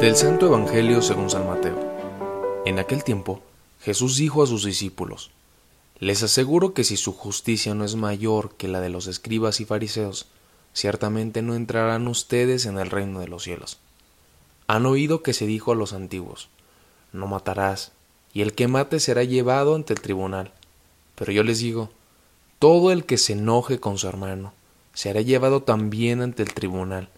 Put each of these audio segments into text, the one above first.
Del Santo Evangelio según San Mateo. En aquel tiempo, Jesús dijo a sus discípulos, Les aseguro que si su justicia no es mayor que la de los escribas y fariseos, ciertamente no entrarán ustedes en el reino de los cielos. Han oído que se dijo a los antiguos, No matarás, y el que mate será llevado ante el tribunal. Pero yo les digo, todo el que se enoje con su hermano será llevado también ante el tribunal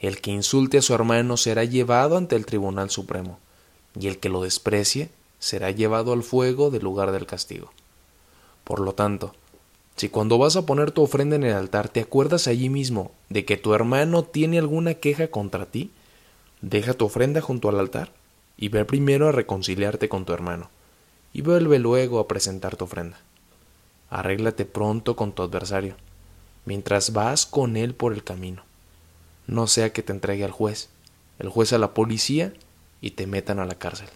el que insulte a su hermano será llevado ante el Tribunal Supremo, y el que lo desprecie será llevado al fuego del lugar del castigo. Por lo tanto, si cuando vas a poner tu ofrenda en el altar te acuerdas allí mismo de que tu hermano tiene alguna queja contra ti, deja tu ofrenda junto al altar y ve primero a reconciliarte con tu hermano, y vuelve luego a presentar tu ofrenda. Arréglate pronto con tu adversario, mientras vas con él por el camino no sea que te entregue al juez, el juez a la policía y te metan a la cárcel.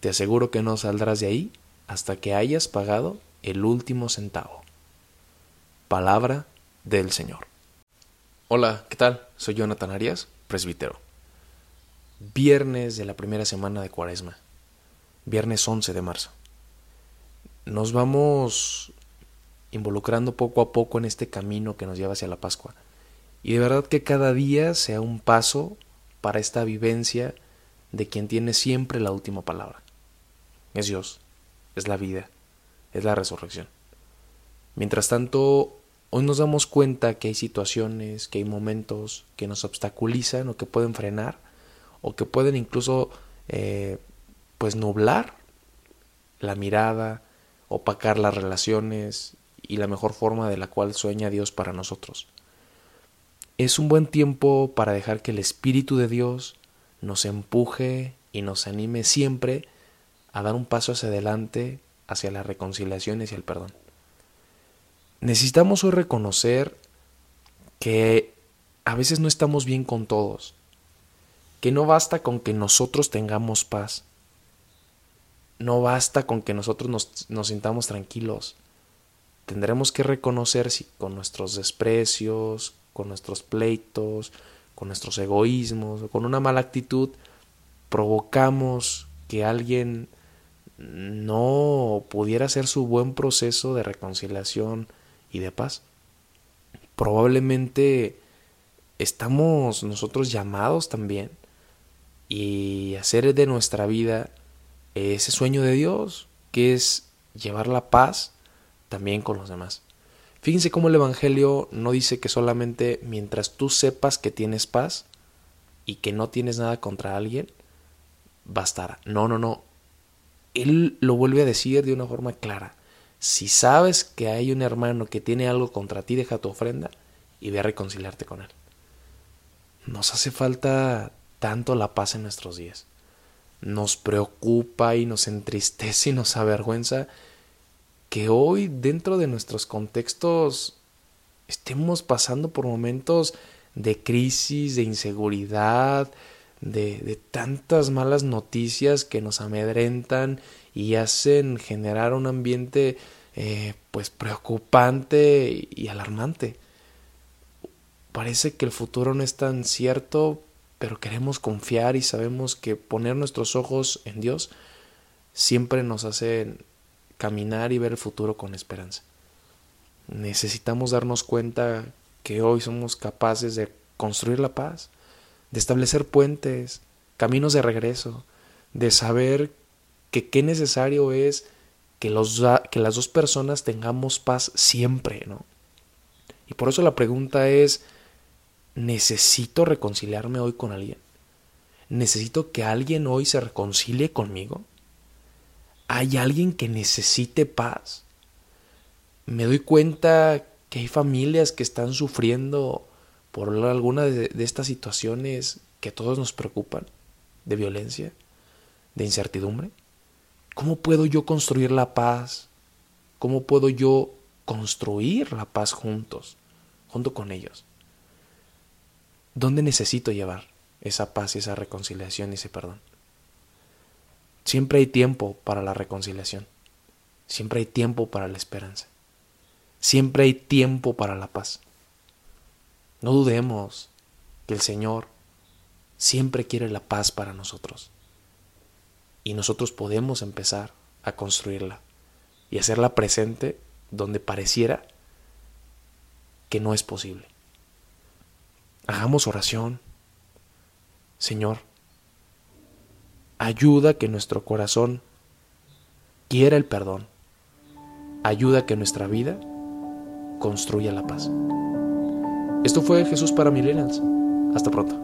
Te aseguro que no saldrás de ahí hasta que hayas pagado el último centavo. Palabra del Señor. Hola, ¿qué tal? Soy Jonathan Arias, presbítero. Viernes de la primera semana de Cuaresma. Viernes 11 de marzo. Nos vamos involucrando poco a poco en este camino que nos lleva hacia la Pascua. Y de verdad que cada día sea un paso para esta vivencia de quien tiene siempre la última palabra. Es Dios, es la vida, es la resurrección. Mientras tanto, hoy nos damos cuenta que hay situaciones, que hay momentos que nos obstaculizan o que pueden frenar o que pueden incluso eh, pues nublar la mirada, opacar las relaciones y la mejor forma de la cual sueña Dios para nosotros es un buen tiempo para dejar que el Espíritu de Dios nos empuje y nos anime siempre a dar un paso hacia adelante, hacia la reconciliación y hacia el perdón. Necesitamos hoy reconocer que a veces no estamos bien con todos, que no basta con que nosotros tengamos paz, no basta con que nosotros nos, nos sintamos tranquilos. Tendremos que reconocer si con nuestros desprecios, con nuestros pleitos, con nuestros egoísmos o con una mala actitud, provocamos que alguien no pudiera hacer su buen proceso de reconciliación y de paz. Probablemente estamos nosotros llamados también y hacer de nuestra vida ese sueño de Dios, que es llevar la paz también con los demás. Fíjense cómo el Evangelio no dice que solamente mientras tú sepas que tienes paz y que no tienes nada contra alguien, bastará. No, no, no. Él lo vuelve a decir de una forma clara. Si sabes que hay un hermano que tiene algo contra ti, deja tu ofrenda y ve a reconciliarte con él. Nos hace falta tanto la paz en nuestros días. Nos preocupa y nos entristece y nos avergüenza que hoy dentro de nuestros contextos estemos pasando por momentos de crisis, de inseguridad, de, tantas malas noticias que nos amedrentan y hacen generar un ambiente eh, pues preocupante y alarmante. Parece que el futuro no es tan cierto, pero queremos confiar y sabemos que poner nuestros ojos en Dios siempre nos hace caminar y ver el futuro con esperanza. Necesitamos darnos cuenta que hoy somos capaces de construir la paz, de establecer puentes, caminos de regreso, de saber que qué necesario es que, los, que las dos personas tengamos paz siempre, ¿no? Y por eso la pregunta es, ¿necesito reconciliarme hoy con alguien? ¿Necesito que alguien hoy se reconcilie conmigo? Hay alguien que necesite paz. Me doy cuenta que hay familias que están sufriendo por alguna de, estas situaciones que a todos nos preocupan, de violencia, de incertidumbre. ¿Cómo puedo yo construir la paz? ¿Cómo puedo yo construir la paz juntos, junto con ellos? ¿Dónde necesito llevar esa paz, esa reconciliación y ese perdón? Siempre hay tiempo para la reconciliación. Siempre hay tiempo para la esperanza. Siempre hay tiempo para la paz. No dudemos que el Señor siempre quiere la paz para nosotros. Y nosotros podemos empezar a construirla y hacerla presente donde pareciera que no es posible. Hagamos oración. Señor, ayuda que nuestro corazón quiera el perdón. Ayuda que nuestra vida construya la paz. Esto fue Jesús para Millennials. Hasta pronto.